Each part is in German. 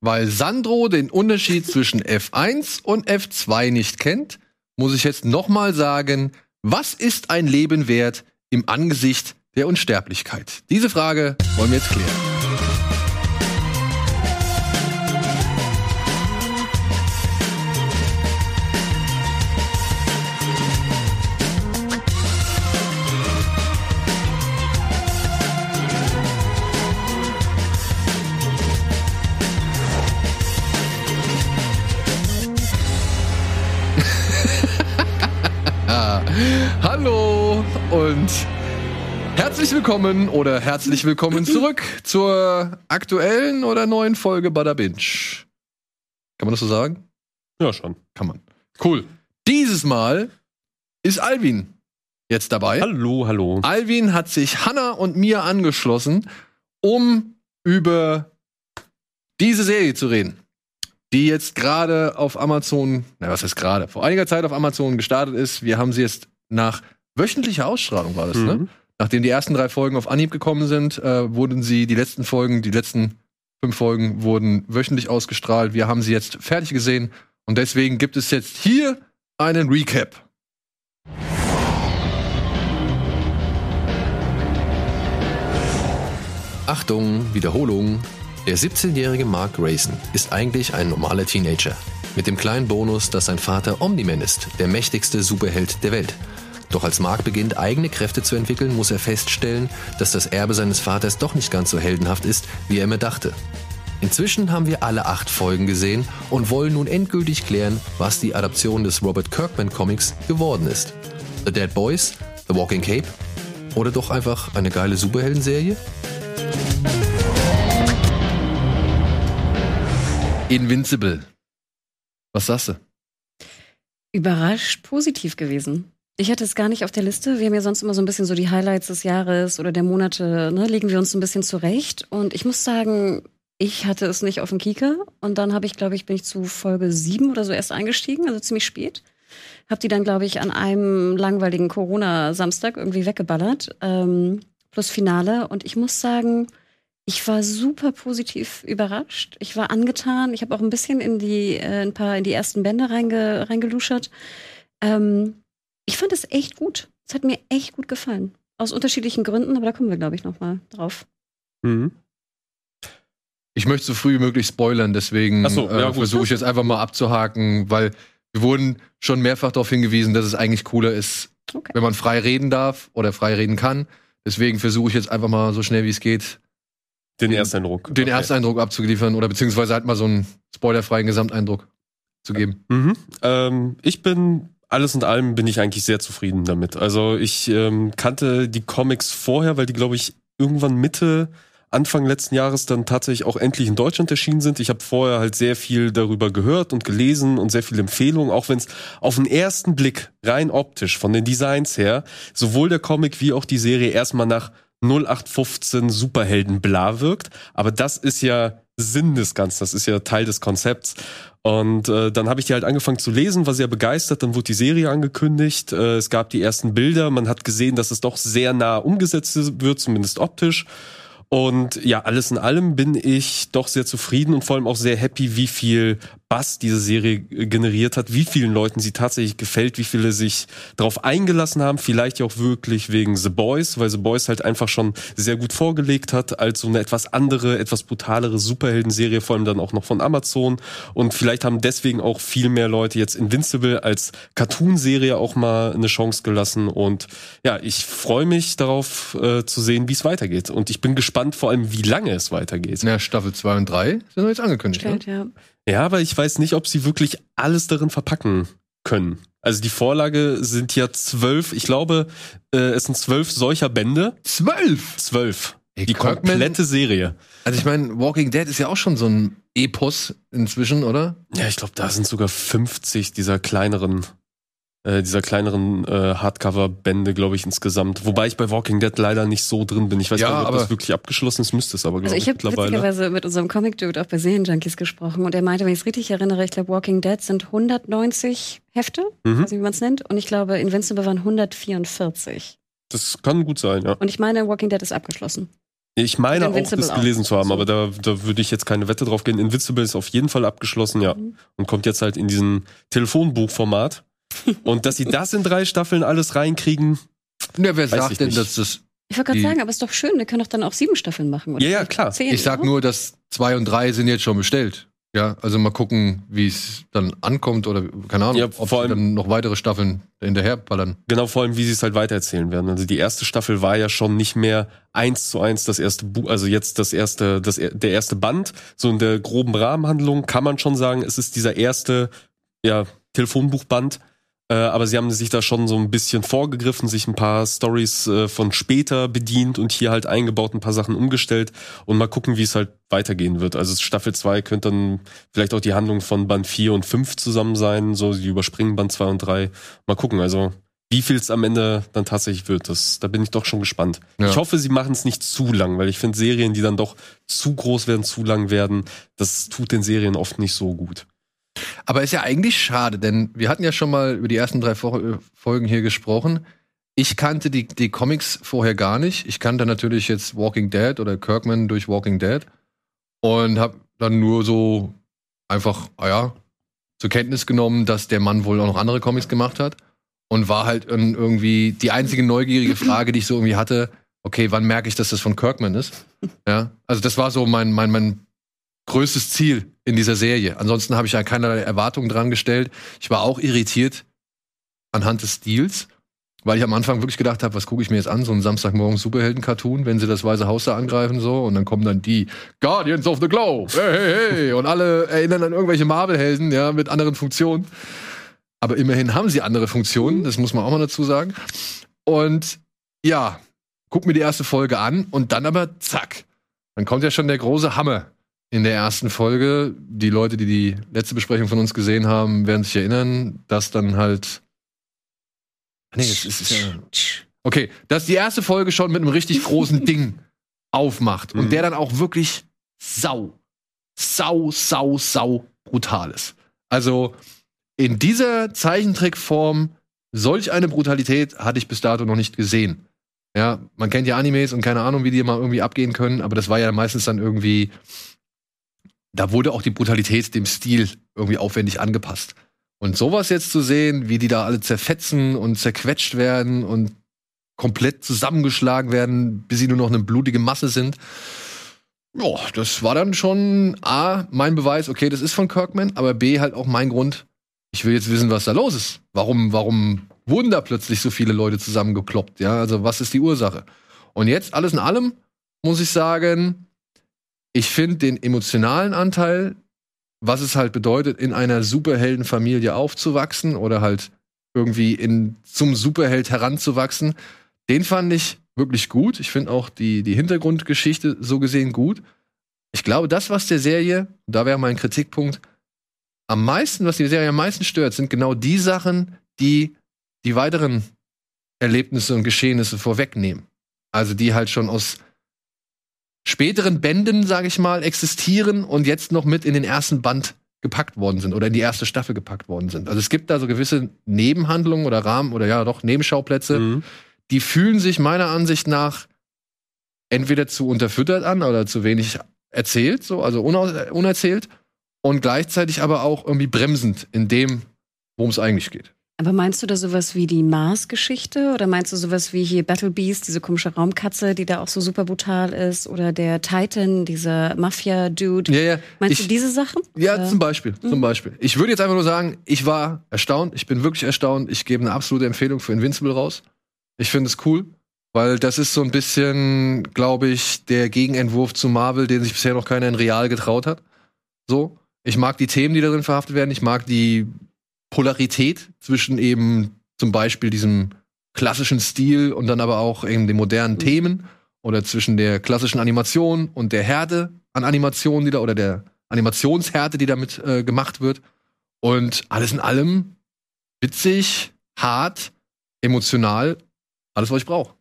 weil Sandro den Unterschied zwischen F1 und F2 nicht kennt, muss ich jetzt nochmal sagen, was ist ein Leben wert im Angesicht der Unsterblichkeit? Diese Frage wollen wir jetzt klären. Und herzlich willkommen oder herzlich willkommen zurück zur aktuellen oder neuen Folge Bada Binge. Kann man das so sagen? Ja, schon. Kann man. Cool. Dieses Mal ist Alvin jetzt dabei. Hallo, hallo. Alvin hat sich Hanna und mir angeschlossen, um über diese Serie zu reden, die jetzt gerade auf Amazon, na was heißt gerade, vor einiger Zeit auf Amazon gestartet ist. Wir haben sie jetzt nach wöchentlicher Ausstrahlung war das, ne? Mhm. Nachdem die ersten drei Folgen auf Anhieb gekommen sind, äh, wurden sie, die letzten Folgen, die letzten fünf Folgen wurden wöchentlich ausgestrahlt. Wir haben sie jetzt fertig gesehen und deswegen gibt es jetzt hier einen Recap. Achtung, Wiederholung. Der 17-jährige Mark Grayson ist eigentlich ein normaler Teenager. Mit dem kleinen Bonus, dass sein Vater Omni-Man ist, der mächtigste Superheld der Welt. Doch als Mark beginnt, eigene Kräfte zu entwickeln, muss er feststellen, dass das Erbe seines Vaters doch nicht ganz so heldenhaft ist, wie er immer dachte. Inzwischen haben wir alle acht Folgen gesehen und wollen nun endgültig klären, was die Adaption des Robert Kirkman Comics geworden ist. The Dead Boys, The Walking Cape oder doch einfach eine geile Superheldenserie? Invincible. Was sagst du? Überrascht positiv gewesen. Ich hatte es gar nicht auf der Liste. Wir haben ja sonst immer so ein bisschen so die Highlights des Jahres oder der Monate, ne, legen wir uns ein bisschen zurecht. Und ich muss sagen, ich hatte es nicht auf dem Kieker. Und dann habe ich, glaube ich, bin ich zu Folge sieben oder so erst eingestiegen, also ziemlich spät. Hab die dann, glaube ich, an einem langweiligen Corona-Samstag irgendwie weggeballert. Ähm, plus Finale. Und ich muss sagen, ich war super positiv überrascht. Ich war angetan. Ich habe auch ein bisschen in die, äh, ein paar in die ersten Bände reinge, reingeluschert. Ähm, ich fand es echt gut. Es hat mir echt gut gefallen. Aus unterschiedlichen Gründen, aber da kommen wir, glaube ich, noch mal drauf. Mhm. Ich möchte so früh wie möglich spoilern, deswegen so, ja, äh, versuche ich jetzt einfach mal abzuhaken, weil wir wurden schon mehrfach darauf hingewiesen, dass es eigentlich cooler ist, Okay. wenn man frei reden darf oder frei reden kann. Deswegen versuche ich jetzt einfach mal so schnell wie es geht, Den Ersteindruck. den Okay. Ersteindruck abzuliefern oder beziehungsweise halt mal so einen spoilerfreien Gesamteindruck zu geben. Mhm. Ähm, ich bin, alles in allem bin ich eigentlich sehr zufrieden damit. Also ich ähm, kannte die Comics vorher, weil die, glaube ich, irgendwann Mitte, Anfang letzten Jahres dann tatsächlich auch endlich in Deutschland erschienen sind. Ich habe vorher halt sehr viel darüber gehört und gelesen und sehr viele Empfehlungen, auch wenn es auf den ersten Blick rein optisch von den Designs her sowohl der Comic wie auch die Serie erstmal nach 0815 Superhelden bla wirkt. Aber das ist ja Sinn des Ganzen, das ist ja Teil des Konzepts. Und äh, dann habe ich die halt angefangen zu lesen, war sehr begeistert. Dann wurde die Serie angekündigt. Äh, es gab die ersten Bilder. Man hat gesehen, dass es doch sehr nah umgesetzt wird, zumindest optisch. Und ja, alles in allem bin ich doch sehr zufrieden und vor allem auch sehr happy, wie viel Bass diese Serie generiert hat, wie vielen Leuten sie tatsächlich gefällt, wie viele sich darauf eingelassen haben, vielleicht ja auch wirklich wegen The Boys, weil The Boys halt einfach schon sehr gut vorgelegt hat, als so eine etwas andere, etwas brutalere Superhelden-Serie, vor allem dann auch noch von Amazon. Und vielleicht haben deswegen auch viel mehr Leute jetzt Invincible als Cartoon-Serie auch mal eine Chance gelassen. Und ja, ich freue mich darauf äh, zu sehen, wie es weitergeht. Und ich bin gespannt vor allem, wie lange es weitergeht. Ja, Staffel 2 und 3 sind jetzt angekündigt. Ne? Stellt, ja. Ja, aber ich weiß nicht, ob sie wirklich alles darin verpacken können. Also die Vorlage sind ja zwölf, ich glaube, äh, es sind zwölf solcher Bände. Zwölf! Zwölf. Ey, Die Kirkman- komplette Serie. Also ich meine, Walking Dead ist ja auch schon so ein Epos inzwischen, oder? Ja, ich glaube, da sind sogar 50 dieser kleineren, äh, dieser kleineren äh, Hardcover-Bände, glaube ich, insgesamt. Wobei ich bei Walking Dead leider nicht so drin bin. Ich weiß Ja, gar nicht, ob aber- das wirklich abgeschlossen ist, müsste es aber, glaube Also ich, ich habe mittlerweile. witzigerweise mit unserem Comic-Dude auch bei Serienjunkies gesprochen und er meinte, wenn ich es richtig erinnere, ich glaube Walking Dead sind 190 Hefte, Mhm. weiß nicht, wie man es nennt, und ich glaube Invincible waren 144. Das kann gut sein, ja. Und ich meine, Walking Dead ist abgeschlossen. Ich meine auch, Invincible das auch. gelesen zu haben, aber da, da würde ich jetzt keine Wette drauf gehen. Invincible ist auf jeden Fall abgeschlossen, ja. Mhm. Und kommt jetzt halt in diesen Telefonbuchformat. Und dass sie das in drei Staffeln alles reinkriegen, Ja, wer Weiß ich sagt denn, nicht. dass das. Ich wollte gerade sagen, aber ist doch schön, wir können doch dann auch sieben Staffeln machen. Oder Ja, ja, klar. Zehn, Ich sag oder? nur, dass zwei und drei sind jetzt schon bestellt. Ja, also mal gucken, wie es dann ankommt oder keine Ahnung, Ja, ob vor sie allem- dann noch weitere Staffeln hinterher ballern. genau vor allem, wie sie es halt weitererzählen werden. Also die erste Staffel war ja schon nicht mehr eins zu eins das erste Buch, also jetzt das erste, das, er- der erste Band. So in der groben Rahmenhandlung kann man schon sagen, es ist dieser erste, ja, Telefonbuchband. Äh, aber sie haben sich da schon so ein bisschen vorgegriffen, sich ein paar Stories äh, von später bedient und hier halt eingebaut, ein paar Sachen umgestellt und mal gucken, wie es halt weitergehen wird. Also Staffel 2 könnte dann vielleicht auch die Handlung von Band 4 und 5 zusammen sein, so die überspringen Band 2 und 3. Mal gucken, also wie viel es am Ende dann tatsächlich wird, das, da bin ich doch schon gespannt. Ja. Ich hoffe, sie machen es nicht zu lang, weil ich finde Serien, die dann doch zu groß werden, zu lang werden, das tut den Serien oft nicht so gut. Aber ist ja eigentlich schade, denn wir hatten ja schon mal über die ersten drei Fo- Folgen hier gesprochen. Ich kannte die, die Comics vorher gar nicht. Ich kannte natürlich jetzt Walking Dead oder Kirkman durch Walking Dead und habe dann nur so einfach, ah ja, zur Kenntnis genommen, dass der Mann wohl auch noch andere Comics gemacht hat und war halt irgendwie die einzige neugierige Frage, die ich so irgendwie hatte. Okay, wann merke ich, dass das von Kirkman ist? Ja, also das war so mein mein mein größtes Ziel in dieser Serie. Ansonsten habe ich ja keinerlei Erwartungen dran gestellt. Ich war auch irritiert anhand des Stils, weil ich am Anfang wirklich gedacht habe, was gucke ich mir jetzt an? So ein Samstagmorgen Superhelden-Cartoon, wenn sie das Weiße Haus da angreifen so und dann kommen dann die Guardians of the Globe, hey, hey, hey und alle erinnern an irgendwelche Marvel-Helden, ja, mit anderen Funktionen. Aber immerhin haben sie andere Funktionen, das muss man auch mal dazu sagen. Und ja, guck mir die erste Folge an und dann aber zack, dann kommt ja schon der große Hammer in der ersten Folge. Die Leute, die die letzte Besprechung von uns gesehen haben, werden sich erinnern, dass dann halt. Nee, es ist ja. Okay, dass die erste Folge schon mit einem richtig großen Ding aufmacht und Mhm. der dann auch wirklich sau, sau, sau, sau brutal ist. Also in dieser Zeichentrickform solch eine Brutalität hatte ich bis dato noch nicht gesehen. Ja, man kennt ja Animes und keine Ahnung, wie die mal irgendwie abgehen können, aber das war ja meistens dann irgendwie, da wurde auch die Brutalität dem Stil irgendwie aufwendig angepasst. Und sowas jetzt zu sehen, wie die da alle zerfetzen und zerquetscht werden und komplett zusammengeschlagen werden, bis sie nur noch eine blutige Masse sind. Ja, das war dann schon A, mein Beweis, okay, das ist von Kirkman, aber B, halt auch mein Grund, ich will jetzt wissen, was da los ist. Warum, warum wurden da plötzlich so viele Leute zusammengekloppt? Ja, also was ist die Ursache? Und jetzt, alles in allem, muss ich sagen, ich finde den emotionalen Anteil, was es halt bedeutet, in einer Superheldenfamilie aufzuwachsen oder halt irgendwie in, zum Superheld heranzuwachsen, den fand ich wirklich gut. Ich finde auch die, die Hintergrundgeschichte so gesehen gut. Ich glaube, das, was der Serie, da wäre mein Kritikpunkt, am meisten, was die Serie am meisten stört, sind genau die Sachen, die die weiteren Erlebnisse und Geschehnisse vorwegnehmen. Also die halt schon aus späteren Bänden, sage ich mal, existieren und jetzt noch mit in den ersten Band gepackt worden sind oder in die erste Staffel gepackt worden sind. Also es gibt da so gewisse Nebenhandlungen oder Rahmen oder ja doch Nebenschauplätze, Mhm. die fühlen sich meiner Ansicht nach entweder zu unterfüttert an oder zu wenig erzählt, so, also unau- unerzählt und gleichzeitig aber auch irgendwie bremsend in dem, worum es eigentlich geht. Aber meinst du da sowas wie die Mars-Geschichte oder meinst du sowas wie hier Battle Beast, diese komische Raumkatze, die da auch so super brutal ist oder der Titan, dieser Mafia-Dude? Ja, ja. Meinst ich, du diese Sachen? Ja, Oder? zum Beispiel, zum Beispiel. Ich würde jetzt einfach nur sagen, ich war erstaunt, ich bin wirklich erstaunt. Ich gebe eine absolute Empfehlung für Invincible raus. Ich finde es cool, weil das ist so ein bisschen, glaube ich, der Gegenentwurf zu Marvel, den sich bisher noch keiner in real getraut hat. So. Ich mag die Themen, die darin verhaftet werden. Ich mag die Polarität zwischen eben zum Beispiel diesem klassischen Stil und dann aber auch eben den modernen Themen oder zwischen der klassischen Animation und der Härte an Animationen, die da oder der Animationshärte, die damit äh, gemacht wird. Und alles in allem witzig, hart, emotional, alles, was ich brauche.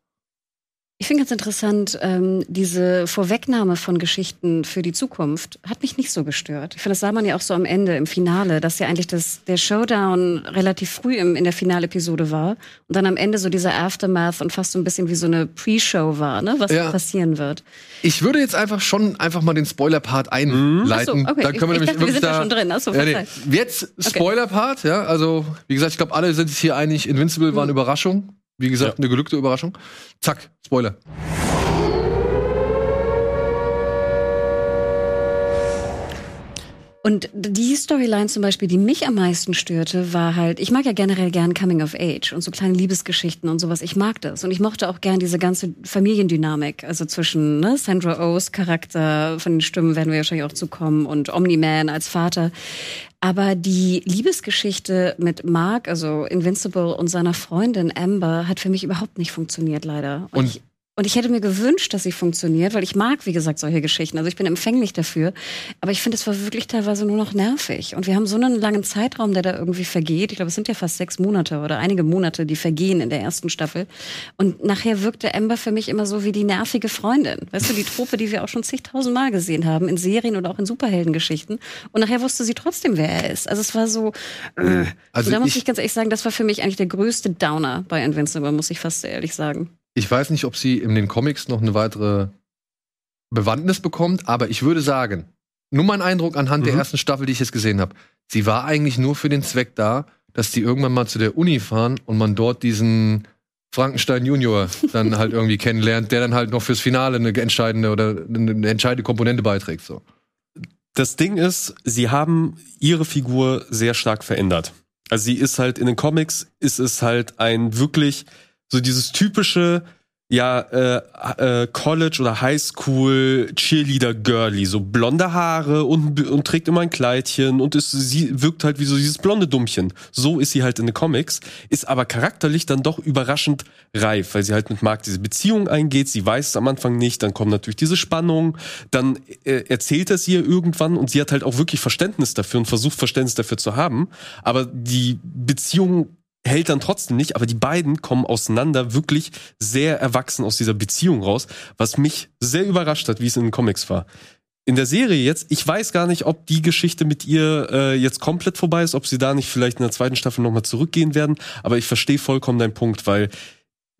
Ich finde ganz interessant, ähm, diese Vorwegnahme von Geschichten für die Zukunft hat mich nicht so gestört. Ich finde, das sah man ja auch so am Ende, im Finale, dass ja eigentlich das, der Showdown relativ früh im, in der Finalepisode war und dann am Ende so dieser Aftermath und fast so ein bisschen wie so eine Pre-Show war, ne, was Ja. passieren wird. Ich würde jetzt einfach schon einfach mal den Spoiler-Part einleiten. Ach so, okay. Dann können wir Ich- nämlich ich dachte, wir sind da da schon drin. Ach so, ja, nee. Jetzt Spoiler-Part, ja. Also, wie gesagt, ich glaube, alle sind sich hier einig, Invincible Mhm. war eine Überraschung. Wie gesagt, Ja. eine gelückte Überraschung. Zack, Spoiler. Und die Storyline zum Beispiel, die mich am meisten störte, war halt, ich mag ja generell gern Coming of Age und so kleine Liebesgeschichten und sowas. Ich mag das. Und ich mochte auch gern diese ganze Familiendynamik, also zwischen ne, Sandra O's Charakter, von den Stimmen werden wir wahrscheinlich auch zukommen, und Omni-Man als Vater. Aber die Liebesgeschichte mit Mark, also Invincible und seiner Freundin Amber, hat für mich überhaupt nicht funktioniert, leider. Und- ich, und ich hätte mir gewünscht, dass sie funktioniert, weil ich mag, wie gesagt, solche Geschichten. Also ich bin empfänglich dafür. Aber ich finde, es war wirklich teilweise nur noch nervig. Und wir haben so einen langen Zeitraum, der da irgendwie vergeht. Ich glaube, es sind ja fast sechs Monate oder einige Monate, die vergehen in der ersten Staffel. Und nachher wirkte Amber für mich immer so wie die nervige Freundin. Weißt du, die Trope, die wir auch schon zigtausend Mal gesehen haben, in Serien oder auch in Superheldengeschichten. Und nachher wusste sie trotzdem, wer er ist. Also es war so, äh. Also so da muss ich- ich ganz ehrlich sagen, das war für mich eigentlich der größte Downer bei Invincible, muss ich fast ehrlich sagen. Ich weiß nicht, ob sie in den Comics noch eine weitere Bewandtnis bekommt, aber ich würde sagen, nur mein Eindruck anhand der Mhm. ersten Staffel, die ich jetzt gesehen habe, sie war eigentlich nur für den Zweck da, dass die irgendwann mal zu der Uni fahren und man dort diesen Frankenstein Junior dann halt irgendwie kennenlernt, der dann halt noch fürs Finale eine entscheidende oder eine entscheidende Komponente beiträgt. So. Das Ding ist, sie haben ihre Figur sehr stark verändert. Also sie ist halt in den Comics, ist es halt ein wirklich so dieses typische, ja, äh, äh, College oder Highschool Cheerleader Girly, so blonde Haare und, und trägt immer ein Kleidchen und ist, sie wirkt halt wie so dieses blonde Dummchen. So ist sie halt in den Comics, ist aber charakterlich dann doch überraschend reif, weil sie halt mit Mark diese Beziehung eingeht. Sie weiß es am Anfang nicht, dann kommt natürlich diese Spannung, dann äh, erzählt er sie ihr irgendwann und sie hat halt auch wirklich Verständnis dafür und versucht Verständnis dafür zu haben. Aber die Beziehung hält dann trotzdem nicht, aber die beiden kommen auseinander wirklich sehr erwachsen aus dieser Beziehung raus, was mich sehr überrascht hat, wie es in den Comics war. In der Serie jetzt, ich weiß gar nicht, ob die Geschichte mit ihr äh, jetzt komplett vorbei ist, ob sie da nicht vielleicht in der zweiten Staffel nochmal zurückgehen werden, aber ich verstehe vollkommen deinen Punkt, weil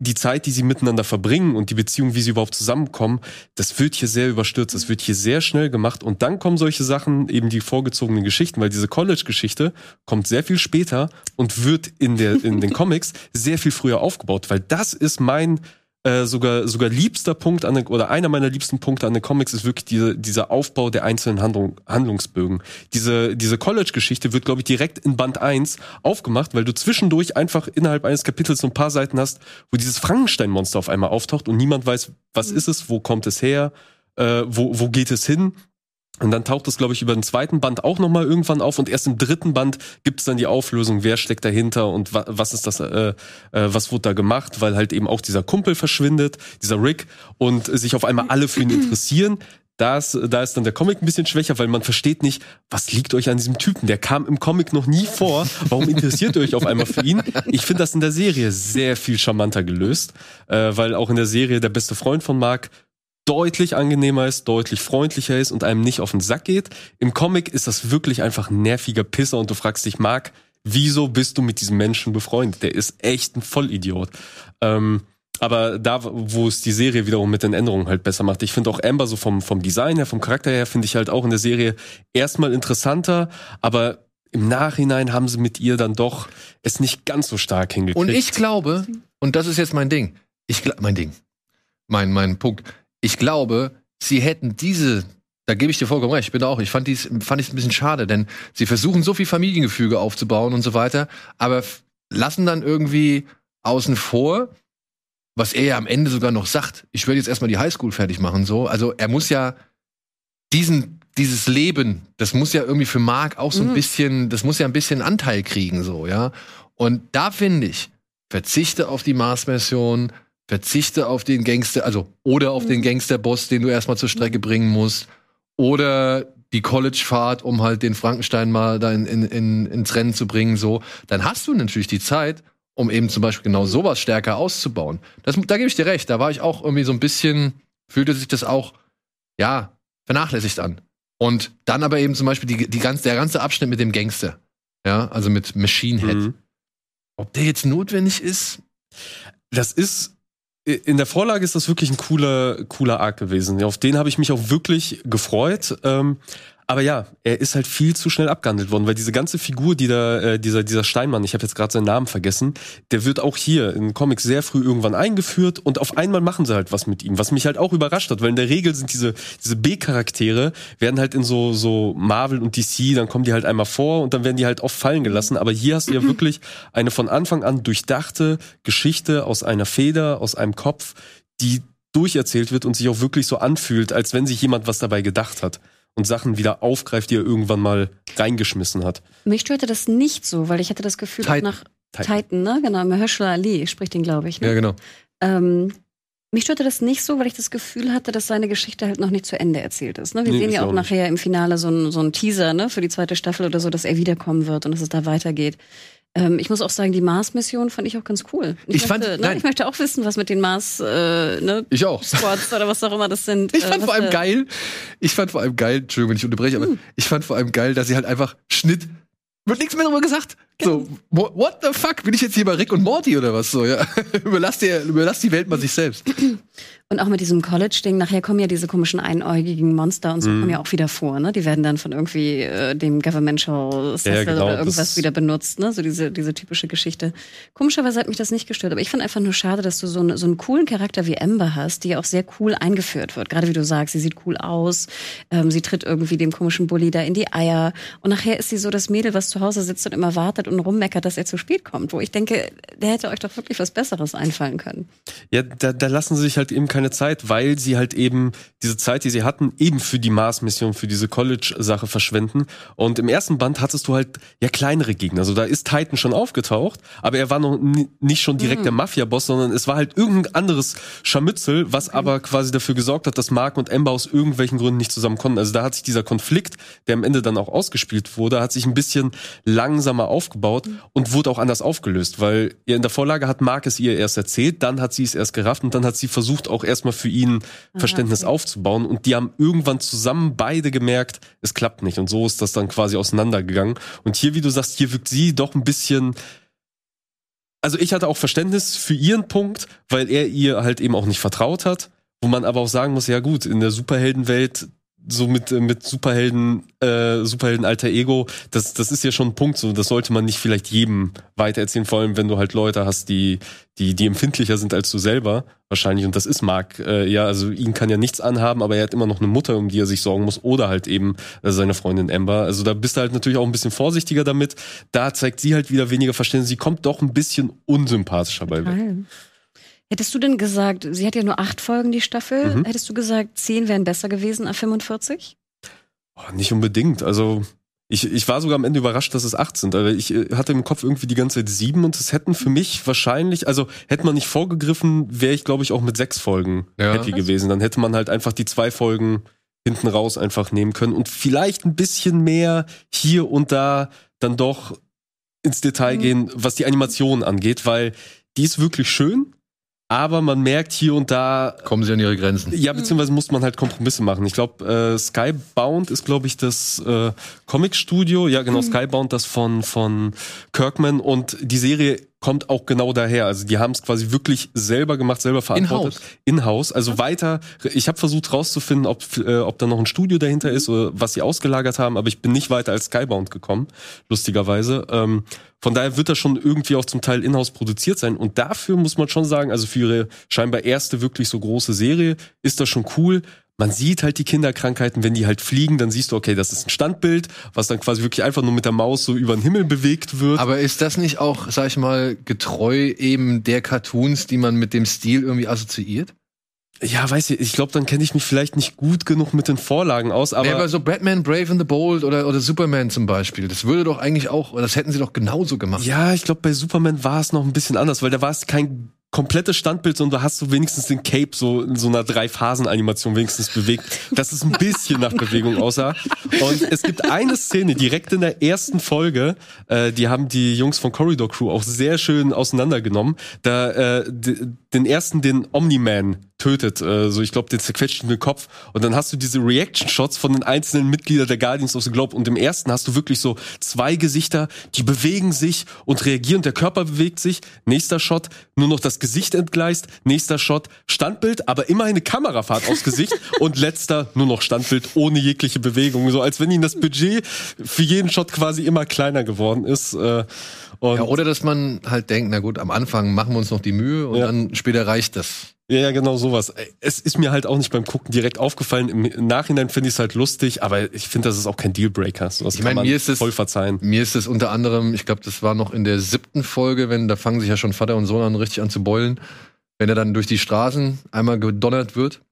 die Zeit, die sie miteinander verbringen und die Beziehung, wie sie überhaupt zusammenkommen, das wird hier sehr überstürzt, das wird hier sehr schnell gemacht. Und dann kommen solche Sachen, eben die vorgezogenen Geschichten, weil diese College-Geschichte kommt sehr viel später und wird in, der, in den Comics sehr viel früher aufgebaut, weil das ist mein äh, sogar, sogar liebster Punkt an den, oder einer meiner liebsten Punkte an den Comics ist wirklich diese, dieser Aufbau der einzelnen Handlung, Handlungsbögen. Diese, diese College-Geschichte wird, glaube ich, direkt in Band 1 aufgemacht, weil du zwischendurch einfach innerhalb eines Kapitels so ein paar Seiten hast, wo dieses Frankenstein-Monster auf einmal auftaucht und niemand weiß, was ist es, wo kommt es her, äh, wo, wo geht es hin. Und dann taucht es, glaube ich, über den zweiten Band auch nochmal irgendwann auf und erst im dritten Band gibt es dann die Auflösung, wer steckt dahinter und wa was ist das, äh, äh, was wurde da gemacht, weil halt eben auch dieser Kumpel verschwindet, dieser Rick, und sich auf einmal alle für ihn interessieren. Da ist, da ist dann der Comic ein bisschen schwächer, weil man versteht nicht, was liegt euch an diesem Typen? Der kam im Comic noch nie vor. Warum interessiert ihr euch auf einmal für ihn? Ich finde das in der Serie sehr viel charmanter gelöst, äh, weil auch in der Serie der beste Freund von Mark deutlich angenehmer ist, deutlich freundlicher ist und einem nicht auf den Sack geht. Im Comic ist das wirklich einfach ein nerviger Pisser und du fragst dich, Mark, wieso bist du mit diesem Menschen befreundet? Der ist echt ein Vollidiot. Ähm, aber da, wo es die Serie wiederum mit den Änderungen halt besser macht. Ich finde auch Amber so vom, vom Design her, vom Charakter her, finde ich halt auch in der Serie erstmal interessanter, aber im Nachhinein haben sie mit ihr dann doch es nicht ganz so stark hingekriegt. Und ich glaube, und das ist jetzt mein Ding, ich mein Ding, mein, mein Punkt, ich glaube, sie hätten diese, da gebe ich dir vollkommen recht, ich bin da auch, ich fand dies, fand ich ein bisschen schade, denn sie versuchen so viel Familiengefüge aufzubauen und so weiter, aber lassen dann irgendwie außen vor, was er ja am Ende sogar noch sagt, ich will jetzt erstmal die Highschool fertig machen, so, also er muss ja diesen, dieses Leben, das muss ja irgendwie für Mark auch so ein Mhm. bisschen, das muss ja ein bisschen Anteil kriegen, so, ja. Und da finde ich, verzichte auf die Mars-Version, verzichte auf den Gangster, also oder auf den Gangster-Boss, den du erstmal zur Strecke bringen musst, oder die College-Fahrt, um halt den Frankenstein mal da in, in, in, ins Rennen zu bringen, so, dann hast du natürlich die Zeit, um eben zum Beispiel genau sowas stärker auszubauen. Das, da gebe ich dir recht. Da war ich auch irgendwie so ein bisschen, fühlte sich das auch, ja, vernachlässigt an. Und dann aber eben zum Beispiel die, die ganz, der ganze Abschnitt mit dem Gangster. Ja, also mit Machine Head. Mhm. Ob der jetzt notwendig ist? Das ist in der Vorlage ist das wirklich ein cooler, cooler Arc gewesen. Auf den habe ich mich auch wirklich gefreut. Ähm, aber ja, er ist halt viel zu schnell abgehandelt worden, weil diese ganze Figur, die da, äh, dieser, dieser Steinmann, ich habe jetzt gerade seinen Namen vergessen, der wird auch hier in Comics sehr früh irgendwann eingeführt und auf einmal machen sie halt was mit ihm, was mich halt auch überrascht hat, weil in der Regel sind diese, diese B-Charaktere, werden halt in so, so Marvel und DC, dann kommen die halt einmal vor und dann werden die halt oft fallen gelassen. Aber hier hast du ja wirklich eine von Anfang an durchdachte Geschichte aus einer Feder, aus einem Kopf, die durcherzählt wird und sich auch wirklich so anfühlt, als wenn sich jemand was dabei gedacht hat und Sachen wieder aufgreift, die er irgendwann mal reingeschmissen hat. Mich störte das nicht so, weil ich hatte das Gefühl, Titan. nach Titan. Titan, ne? Genau, Mahershala Ali spricht den, glaube ich. Ne? Ja, genau. Ähm, mich störte das nicht so, weil ich das Gefühl hatte, dass seine Geschichte halt noch nicht zu Ende erzählt ist. Ne? Wir Nee, sehen ja auch auch nicht. nachher im Finale so ein, so ein Teaser ne? für die zweite Staffel oder so, dass er wiederkommen wird und dass es da weitergeht. Ähm, ich muss auch sagen, die Mars-Mission fand ich auch ganz cool. Ich fand- möchte, nein. ne? ich möchte auch wissen, was mit den Mars äh, ne? Ich auch. Squads oder was auch immer das sind. Ich äh, fand vor allem geil, ich fand vor allem geil, Entschuldigung, wenn ich unterbreche, aber Hm. ich fand vor allem geil, dass sie halt einfach Schnitt, wird nichts mehr darüber gesagt. So, what the fuck? Bin ich jetzt hier bei Rick und Morty oder was so, ja? überlass, dir, überlass die Welt mal sich selbst. Und auch mit diesem College-Ding, nachher kommen ja diese komischen einäugigen Monster und so Mhm. kommen ja auch wieder vor, ne? Die werden dann von irgendwie äh, dem Governmental Cecil Ja, genau, oder irgendwas wieder benutzt, ne? So diese, diese typische Geschichte. Komischerweise hat mich das nicht gestört, aber ich fand einfach nur schade, dass du so, eine, so einen coolen Charakter wie Amber hast, die ja auch sehr cool eingeführt wird. Gerade wie du sagst, sie sieht cool aus, ähm, sie tritt irgendwie dem komischen Bully da in die Eier und nachher ist sie so das Mädel, was zu Hause sitzt und immer wartet und rummeckert, dass er zu spät kommt, wo ich denke, der hätte euch doch wirklich was Besseres einfallen können. Ja, da, da lassen sie sich halt eben keine Zeit, weil sie halt eben diese Zeit, die sie hatten, eben für die Mars-Mission, für diese College-Sache verschwenden. Und im ersten Band hattest du halt ja kleinere Gegner. Also da ist Titan schon aufgetaucht, aber er war noch ni- nicht schon direkt der Mafia-Boss, sondern es war halt irgendein anderes Scharmützel, was aber quasi dafür gesorgt hat, dass Mark und Amber aus irgendwelchen Gründen nicht zusammen konnten. Also da hat sich dieser Konflikt, der am Ende dann auch ausgespielt wurde, hat sich ein bisschen langsamer aufgebaut und wurde auch anders aufgelöst, weil in der Vorlage hat Mark es ihr erst erzählt, dann hat sie es erst gerafft und dann hat sie versucht auch erstmal für ihn Verständnis okay. aufzubauen und die haben irgendwann zusammen beide gemerkt, es klappt nicht und so ist das dann quasi auseinandergegangen und hier, wie du sagst, hier wirkt sie doch ein bisschen also ich hatte auch Verständnis für ihren Punkt, weil er ihr halt eben auch nicht vertraut hat, wo man aber auch sagen muss, ja gut, in der Superheldenwelt so mit äh, mit Superhelden äh, Superhelden alter Ego, das das ist ja schon ein Punkt so, das sollte man nicht vielleicht jedem weitererzählen, vor allem wenn du halt Leute hast, die die die empfindlicher sind als du selber wahrscheinlich und das ist Mark äh, ja, also ihn kann ja nichts anhaben, aber er hat immer noch eine Mutter, um die er sich sorgen muss oder halt eben äh, seine Freundin Amber. Also da bist du halt natürlich auch ein bisschen vorsichtiger damit. Da zeigt sie halt wieder weniger Verständnis, sie kommt doch ein bisschen unsympathischer bei weg. Hättest du denn gesagt, sie hat ja nur acht Folgen, die Staffel, Mhm. hättest du gesagt, zehn wären besser gewesen als 45? Oh, nicht unbedingt. Also ich, ich war sogar am Ende überrascht, dass es acht sind. Also ich äh, hatte im Kopf irgendwie die ganze Zeit sieben und es hätten für mich wahrscheinlich, also hätte man nicht vorgegriffen, wäre ich glaube ich auch mit sechs Folgen Ja. happy gewesen. Dann hätte man halt einfach die zwei Folgen hinten raus einfach nehmen können und vielleicht ein bisschen mehr hier und da dann doch ins Detail Mhm. gehen, was die Animation angeht, weil die ist wirklich schön, aber man merkt hier und da Kommen sie an ihre Grenzen. ja, beziehungsweise muss man halt Kompromisse machen. Ich glaube, äh, Skybound ist, glaube ich, das äh, Comic-Studio. Ja, genau, Skybound, das von, von Kirkman. Und die Serie kommt auch genau daher. Also die haben es quasi wirklich selber gemacht, selber verantwortet. In-house. Also weiter. Ich habe versucht rauszufinden, ob, äh, ob da noch ein Studio dahinter ist oder was sie ausgelagert haben, aber ich bin nicht weiter als Skybound gekommen, lustigerweise. Ähm, von daher wird das schon irgendwie auch zum Teil in-house produziert sein. Und dafür muss man schon sagen, also für ihre scheinbar erste wirklich so große Serie ist das schon cool. Man sieht halt die Kinderkrankheiten, wenn die halt fliegen, dann siehst du, okay, das ist ein Standbild, was dann quasi wirklich einfach nur mit der Maus so über den Himmel bewegt wird. Aber ist das nicht auch, sag ich mal, getreu eben der Cartoons, die man mit dem Stil irgendwie assoziiert? Ja, weiß ich, ich glaube, dann kenne ich mich vielleicht nicht gut genug mit den Vorlagen aus, aber Aber, aber so Batman, Brave and the Bold oder, oder Superman zum Beispiel, das würde doch eigentlich auch, das hätten sie doch genauso gemacht. Ja, ich glaube, bei Superman war es noch ein bisschen anders, weil da war es kein komplette Standbild, sondern du hast so wenigstens den Cape so in so einer Drei-Phasen-Animation wenigstens bewegt, dass es ein bisschen nach Bewegung aussah. Und es gibt eine Szene direkt in der ersten Folge, äh, die haben die Jungs von Corridor Crew auch sehr schön auseinandergenommen. Da äh, den ersten, den Omni-Man tötet, äh, so ich glaube den zerquetschten Kopf. Und dann hast du diese Reaction Shots von den einzelnen Mitgliedern der Guardians of the Globe. Und im ersten hast du wirklich so zwei Gesichter, die bewegen sich und reagieren, der Körper bewegt sich, nächster Shot, nur noch das Gesicht entgleist, nächster Shot, Standbild, aber immerhin eine Kamerafahrt aufs Gesicht. Und letzter nur noch Standbild ohne jegliche Bewegung, so als wenn ihnen das Budget für jeden Shot quasi immer kleiner geworden ist. Äh, und Ja, oder dass man halt denkt, na gut, am Anfang machen wir uns noch die Mühe und Ja. dann später reicht das. Ja, ja, genau sowas. Es ist mir halt auch nicht beim Gucken direkt aufgefallen. Im Nachhinein finde ich es halt lustig, aber ich finde, das ist auch kein Dealbreaker. Sowas Ich kann mein, man mir ist es- voll verzeihen. Mir ist es unter anderem, ich glaube, das war noch in der siebten Folge, wenn da fangen sich ja schon Vater und Sohn an, richtig an zu beulen. Wenn er dann durch die Straßen einmal gedonnert wird,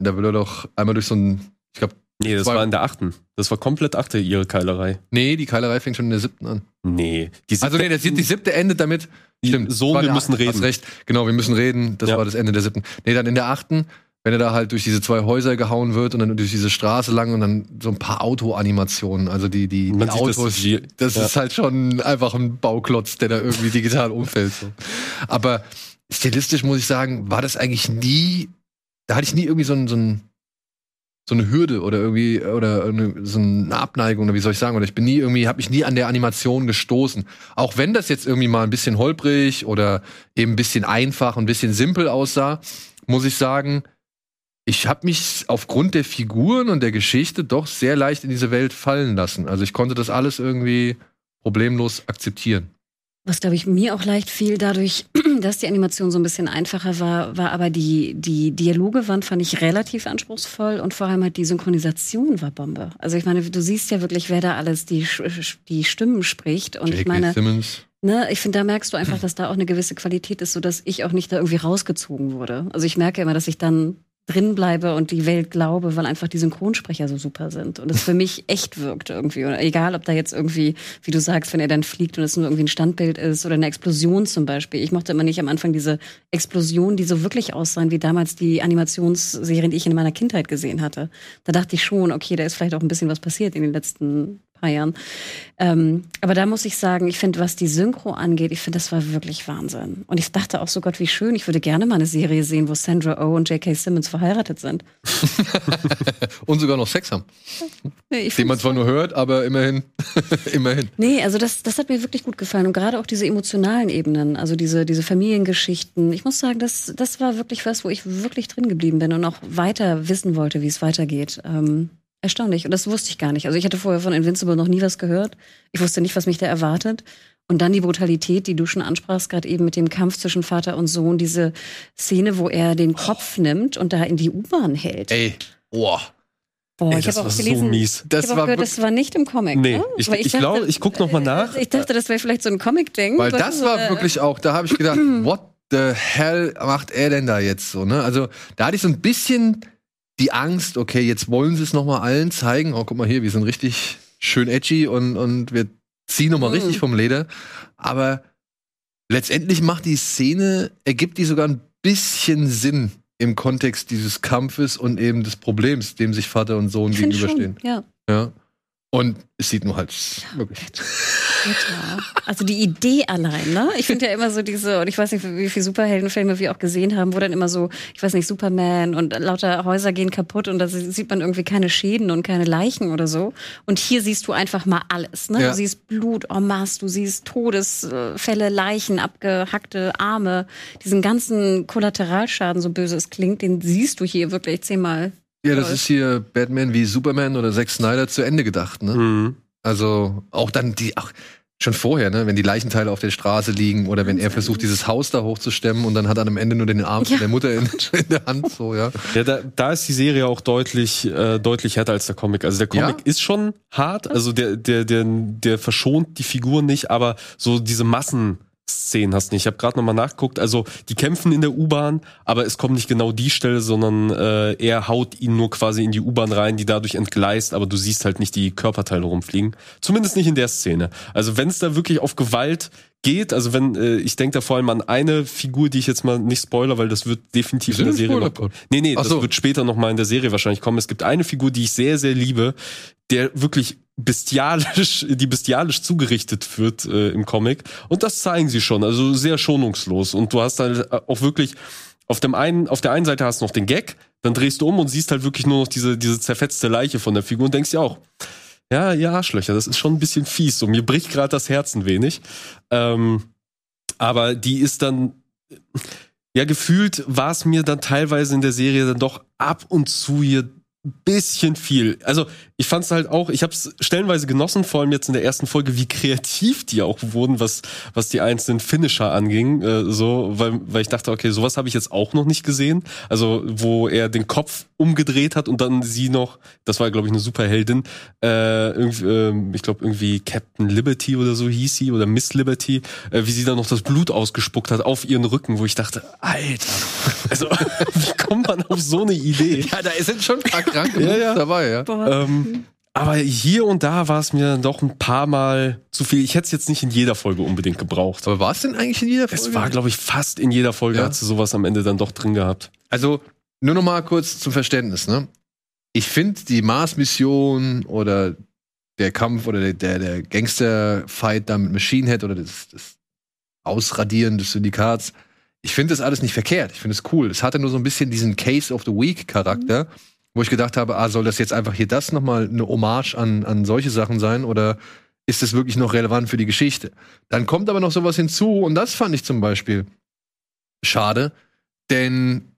da will er doch einmal durch so ein, ich glaube, Nee, das Zwei- war in der achten. Das war komplett achte, ihre Keilerei. nee, die Keilerei fängt schon in der siebten an. Nee. Die Also nee, das, die siebte endet damit. Sohn, war wir der müssen reden. Hast recht. Genau, wir müssen reden. Das Ja. war das Ende der siebten. Nee, dann in der achten, wenn er da halt durch diese zwei Häuser gehauen wird und dann durch diese Straße lang und dann so ein paar Autoanimationen. Also die, die, die das Autos. CGI. Das, Ja. ist halt schon einfach ein Bauklotz, der da irgendwie digital umfällt. So. Aber stilistisch muss ich sagen, war das eigentlich nie, da hatte ich nie irgendwie so ein, so ein so eine Hürde oder irgendwie oder so eine Abneigung oder wie soll ich sagen oder ich bin nie irgendwie habe mich nie an der Animation gestoßen. Auch wenn das jetzt irgendwie mal ein bisschen holprig oder eben ein bisschen einfach ein bisschen simpel aussah muss ich sagen ich habe mich aufgrund der Figuren und der Geschichte doch sehr leicht in diese Welt fallen lassen. Also ich konnte das alles irgendwie problemlos akzeptieren Was, glaube ich, mir auch leicht fiel, dadurch, dass die Animation so ein bisschen einfacher war, war aber die, die Dialoge waren, fand ich relativ anspruchsvoll und vor allem halt die Synchronisation war Bombe. Also ich meine, du siehst ja wirklich, wer da alles die, die Stimmen spricht und ich J.K. meine, Simmons ne, ich finde, da merkst du einfach, dass da auch eine gewisse Qualität ist, sodass ich auch nicht da irgendwie rausgezogen wurde. Also ich merke immer, dass ich dann drin bleibe und die Welt glaube, weil einfach die Synchronsprecher so super sind und es für mich echt wirkt irgendwie. Und egal, ob da jetzt irgendwie, wie du sagst, wenn er dann fliegt und es nur irgendwie ein Standbild ist oder eine Explosion zum Beispiel. Ich mochte immer nicht am Anfang diese Explosionen, die so wirklich aussahen wie damals die Animationsserien, die ich in meiner Kindheit gesehen hatte. Da dachte ich schon, okay, da ist vielleicht auch ein bisschen was passiert in den letzten paar Jahren. Ähm, aber da muss ich sagen, ich finde, was die Synchro angeht, ich finde, das war wirklich Wahnsinn. Und ich dachte auch so, Gott, wie schön, ich würde gerne mal eine Serie sehen, wo Sandra Oh und J.K. Simmons verheiratet sind. und sogar noch Sex haben Nee, den man zwar nur hört aber immerhin immerhin Nee, also das, das hat mir wirklich gut gefallen. Und gerade auch diese emotionalen Ebenen, also diese, diese Familiengeschichten. Ich muss sagen, das, das war wirklich was, wo ich wirklich drin geblieben bin und auch weiter wissen wollte, wie es weitergeht. Ähm, erstaunlich. Und das wusste ich gar nicht. Also ich hatte vorher von Invincible noch nie was gehört. Ich wusste nicht, was mich da erwartet. Und dann die Brutalität, die du schon ansprachst, gerade eben mit dem Kampf zwischen Vater und Sohn, diese Szene, wo er den Kopf nimmt und da in die U-Bahn hält. ey boah Boah, Ey, ich das war auch so gelesen, mies. Das ich hab auch war gehört, das war nicht im Comic. Nee, ne? ich- ich glaub, dachte- ich guck noch mal nach. Ich dachte, das wäre vielleicht so ein Comic-Ding. Weil das so war eine- wirklich auch, da habe ich gedacht, what the hell macht er denn da jetzt so, ne? Also, da hatte ich so ein bisschen die Angst, okay, jetzt wollen sie es noch mal allen zeigen. Oh, guck mal hier, wir sind richtig schön edgy und, und wir ziehen noch mal Mhm. richtig vom Leder. Aber letztendlich macht die Szene, ergibt die sogar ein bisschen Sinn im Kontext dieses Kampfes und eben des Problems, dem sich Vater und Sohn Ich gegenüberstehen. Schon, ja. Ja. Und es sieht nur halt wirklich. Also die Idee allein, ne? Ich finde ja immer so diese, und ich weiß nicht, wie viele Superheldenfilme wir auch gesehen haben, wo dann immer so, ich weiß nicht, Superman und lauter Häuser gehen kaputt und da sieht man irgendwie keine Schäden und keine Leichen oder so. Und hier siehst du einfach mal alles, ne? Ja. Du siehst Blut en masse, du siehst Todesfälle, Leichen, abgehackte Arme, diesen ganzen Kollateralschaden, so böse es klingt, den siehst du hier wirklich zehnmal. Ja, das ist hier Batman wie Superman oder Zack Snyder zu Ende gedacht, ne? Mhm. Also auch dann die, auch schon vorher, ne, wenn die Leichenteile auf der Straße liegen oder wenn er Wahnsinn. versucht, dieses Haus da hochzustemmen und dann hat er am Ende nur den Arm von Ja. der Mutter in, in der Hand, so, ja. Ja, da, da ist die Serie auch deutlich, äh, deutlich härter als der Comic. Also der Comic Ja? ist schon hart, also der, der, der, der verschont die Figur nicht, aber so diese Massenszenen hast. Ich habe gerade nochmal nachgeguckt. Also die kämpfen in der U-Bahn, aber es kommt nicht genau die Stelle, sondern äh, er haut ihn nur quasi in die U-Bahn rein, die dadurch entgleist, aber du siehst halt nicht die Körperteile rumfliegen. Zumindest nicht in der Szene. Also wenn es da wirklich auf Gewalt geht, also wenn, äh, ich denke da vor allem an eine Figur, die ich jetzt mal nicht spoiler, weil das wird definitiv in der Serie noch kommen. Nee, nee, Ach das so. wird später noch mal in der Serie wahrscheinlich kommen. Es gibt eine Figur, die ich sehr, sehr liebe, der wirklich bestialisch, die bestialisch zugerichtet wird äh, im Comic. Und das zeigen sie schon, also sehr schonungslos. Und du hast halt auch wirklich auf dem einen, auf der einen Seite hast du noch den Gag, dann drehst du um und siehst halt wirklich nur noch diese, diese zerfetzte Leiche von der Figur und denkst dir auch, ja, ihr Arschlöcher, das ist schon ein bisschen fies. So, mir bricht gerade das Herz ein wenig. Ähm, aber die ist dann, ja, gefühlt war es mir dann teilweise in der Serie dann doch ab und zu hier bisschen viel. Also ich fand es halt auch, ich habe es stellenweise genossen, vor allem jetzt in der ersten Folge, wie kreativ die auch wurden, was was die einzelnen Finisher anging, äh, so, weil weil ich dachte, okay, sowas habe ich jetzt auch noch nicht gesehen. Also wo er den Kopf umgedreht hat und dann sie noch, das war glaube ich eine Superheldin, äh, irgendwie, äh, ich glaube irgendwie Captain Liberty oder so hieß sie oder Miss Liberty, äh, wie sie dann noch das Blut ausgespuckt hat auf ihren Rücken, wo ich dachte, Alter, also wie kommt man auf so eine Idee? Ja, da sind schon kranke Ja, ja. dabei, ja. Ähm, aber hier und da war es mir doch ein paar Mal zu viel. Ich hätte es jetzt nicht in jeder Folge unbedingt gebraucht. Aber war es denn eigentlich in jeder Folge? Es war, glaube ich, fast in jeder Folge Ja. hat sie sowas am Ende dann doch drin gehabt. Also, nur noch mal kurz zum Verständnis, ne? Ich finde die Mars-Mission oder der Kampf oder der, der, der Gangster-Fight da mit Machine Head oder das, das Ausradieren des Syndikats, ich finde das alles nicht verkehrt. Ich finde es cool. Es hatte nur so ein bisschen diesen Case of the Week-Charakter, wo ich gedacht habe, ah, soll das jetzt einfach hier das noch mal eine Hommage an, an solche Sachen sein oder ist das wirklich noch relevant für die Geschichte? Dann kommt aber noch sowas hinzu und das fand ich zum Beispiel schade, denn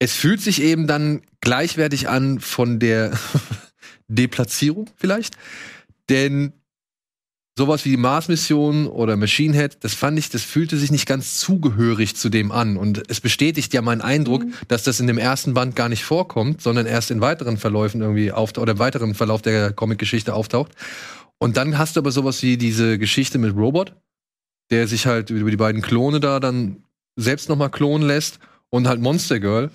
es fühlt sich eben dann gleichwertig an von der Deplatzierung vielleicht. Denn sowas wie die Mars-Mission oder Machine Head, das fand ich, das fühlte sich nicht ganz zugehörig zu dem an. Und es bestätigt ja meinen Eindruck, dass das in dem ersten Band gar nicht vorkommt, sondern erst in weiteren Verläufen irgendwie auftaucht oder im weiteren Verlauf der Comic-Geschichte auftaucht. Und dann hast du aber sowas wie diese Geschichte mit Robot, der sich halt über die beiden Klone da dann selbst nochmal klonen lässt und halt Monster Girl.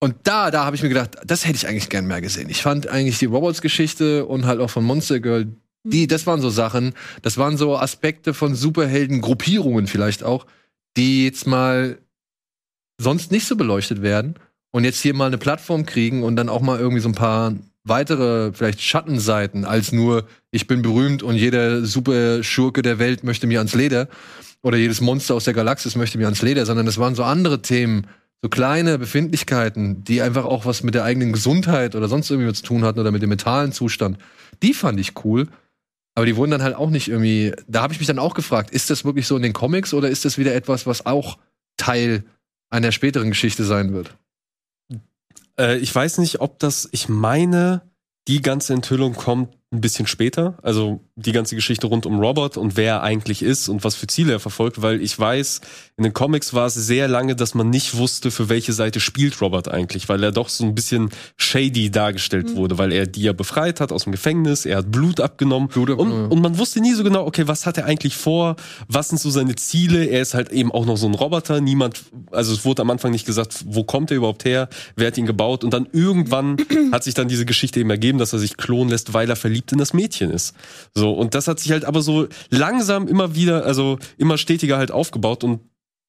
Und da, da habe ich mir gedacht, das hätte ich eigentlich gern mehr gesehen. Ich fand eigentlich die Robots-Geschichte und halt auch von Monster Girl, die, das waren so Sachen, das waren so Aspekte von Superhelden-Gruppierungen vielleicht auch, die jetzt mal sonst nicht so beleuchtet werden und jetzt hier mal eine Plattform kriegen und dann auch mal irgendwie so ein paar weitere, vielleicht Schattenseiten als nur, ich bin berühmt und jeder super Schurke der Welt möchte mir ans Leder oder jedes Monster aus der Galaxis möchte mir ans Leder, sondern es waren so andere Themen, so kleine Befindlichkeiten, die einfach auch was mit der eigenen Gesundheit oder sonst irgendwie zu tun hatten oder mit dem mentalen Zustand. Die fand ich cool. Aber die wurden dann halt auch nicht irgendwie. Da habe ich mich dann auch gefragt, ist das wirklich so in den Comics oder ist das wieder etwas, was auch Teil einer späteren Geschichte sein wird? Äh, ich weiß nicht, ob das, ich meine, die ganze Enthüllung kommt ein bisschen später. Also die ganze Geschichte rund um Robert und wer er eigentlich ist und was für Ziele er verfolgt, weil ich weiß, in den Comics war es sehr lange, dass man nicht wusste, für welche Seite spielt Robert eigentlich, weil er doch so ein bisschen shady dargestellt wurde, weil er die ja befreit hat aus dem Gefängnis, er hat Blut abgenommen. Blut abgenommen, und, ja. und man wusste nie so genau, okay, was hat er eigentlich vor, was sind so seine Ziele, er ist halt eben auch noch so ein Roboter, niemand, also es wurde am Anfang nicht gesagt, wo kommt er überhaupt her, wer hat ihn gebaut und dann irgendwann hat sich dann diese Geschichte eben ergeben, dass er sich klonen lässt, weil er verliebt in das Mädchen ist. So, und das hat sich halt aber so langsam immer wieder, also immer stetiger halt aufgebaut und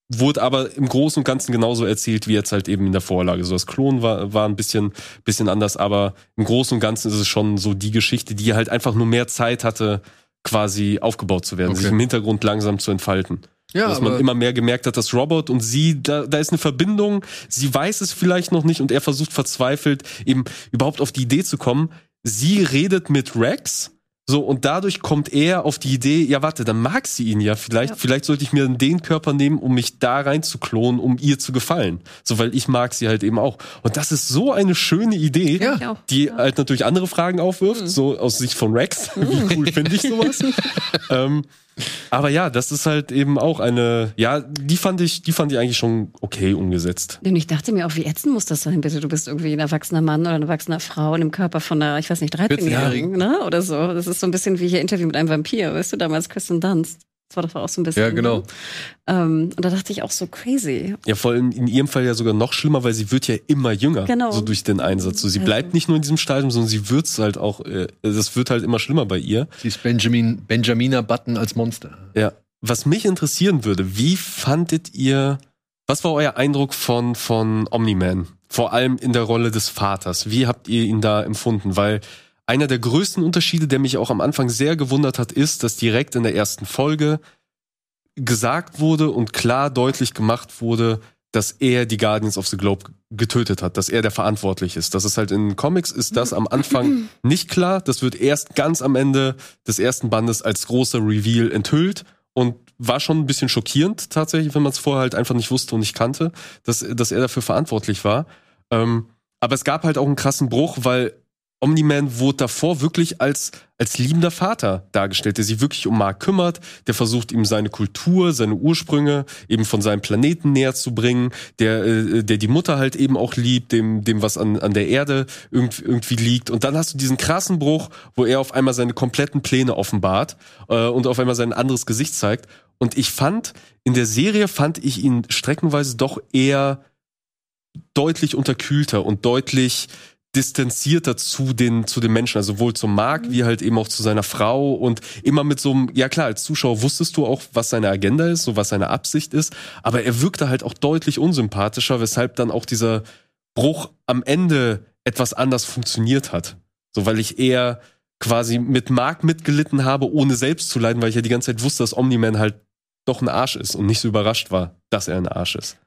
wurde aber im Großen und Ganzen genauso erzählt wie jetzt halt eben in der Vorlage. So das Klon war, war ein bisschen, bisschen anders, aber im Großen und Ganzen ist es schon so die Geschichte, die halt einfach nur mehr Zeit hatte, quasi aufgebaut zu werden, Okay. sich im Hintergrund langsam zu entfalten. Ja, dass man immer mehr gemerkt hat, dass Robert und sie, da, da ist eine Verbindung, sie weiß es vielleicht noch nicht und er versucht verzweifelt eben überhaupt auf die Idee zu kommen. Sie redet mit Rex, so und dadurch kommt er auf die Idee, ja warte, dann mag sie ihn ja vielleicht, Ja. vielleicht sollte ich mir den Körper nehmen, um mich da rein zu klonen, um ihr zu gefallen. So, weil ich mag sie halt eben auch. Und das ist so eine schöne Idee, Ja. Die Ja. halt natürlich andere Fragen aufwirft, so aus Sicht von Rex. Wie cool finde ich sowas? ähm, aber ja, das ist halt eben auch eine, ja, die fand ich, die fand ich eigentlich schon okay umgesetzt. Und ich dachte mir auch, wie ätzend muss das sein, bitte? Du bist irgendwie ein erwachsener Mann oder eine erwachsene Frau in dem Körper von einer, ich weiß nicht, 13-Jährigen, ne? Oder so. Das ist so ein bisschen wie hier Interview mit einem Vampir, weißt du, damals Kristen Dunst. Das war doch auch so ein bisschen. Ja, genau. Ähm, und da dachte ich auch so crazy. Ja, vor allem in ihrem Fall ja sogar noch schlimmer, weil sie wird ja immer jünger, Genau. so durch den Einsatz. So, sie Also- bleibt nicht nur in diesem Stadium, sondern sie wird's halt auch, äh, das wird halt immer schlimmer bei ihr. Sie ist Benjamin, Benjamina Button als Monster. Ja. was mich interessieren würde, wie fandet ihr, was war euer Eindruck von, von Omni-Man? Vor allem in der Rolle des Vaters. Wie habt ihr ihn da empfunden? Weil einer der größten Unterschiede, der mich auch am Anfang sehr gewundert hat, ist, dass direkt in der ersten Folge gesagt wurde und klar deutlich gemacht wurde, dass er die Guardians of the Globe getötet hat, dass er der verantwortlich ist. Das ist halt in Comics ist das am Anfang nicht klar. Das wird erst ganz am Ende des ersten Bandes als großer Reveal enthüllt und war schon ein bisschen schockierend tatsächlich, wenn man es vorher halt einfach nicht wusste und nicht kannte, dass, dass er dafür verantwortlich war. Ähm, aber es gab halt auch einen krassen Bruch, weil Omni-Man wurde davor wirklich als, als liebender Vater dargestellt, der sich wirklich um Mark kümmert, der versucht ihm seine Kultur, seine Ursprünge eben von seinem Planeten näher zu bringen, der, äh, der die Mutter halt eben auch liebt, dem, dem was an, an der Erde irgendwie, irgendwie liegt. Und dann hast du diesen krassen Bruch, wo er auf einmal seine kompletten Pläne offenbart äh, und auf einmal sein anderes Gesicht zeigt. Und ich fand, in der Serie fand ich ihn streckenweise doch eher deutlich unterkühlter und deutlich distanzierter zu den, zu den Menschen, also sowohl zum Mark wie halt eben auch zu seiner Frau und immer mit so einem, ja klar, als Zuschauer wusstest du auch, was seine Agenda ist, so was seine Absicht ist, aber er wirkte halt auch deutlich unsympathischer, weshalb dann auch dieser Bruch am Ende etwas anders funktioniert hat. So, weil ich eher quasi mit Mark mitgelitten habe, ohne selbst zu leiden, weil ich ja die ganze Zeit wusste, dass Omni-Man halt doch ein Arsch ist und nicht so überrascht war, dass er ein Arsch ist.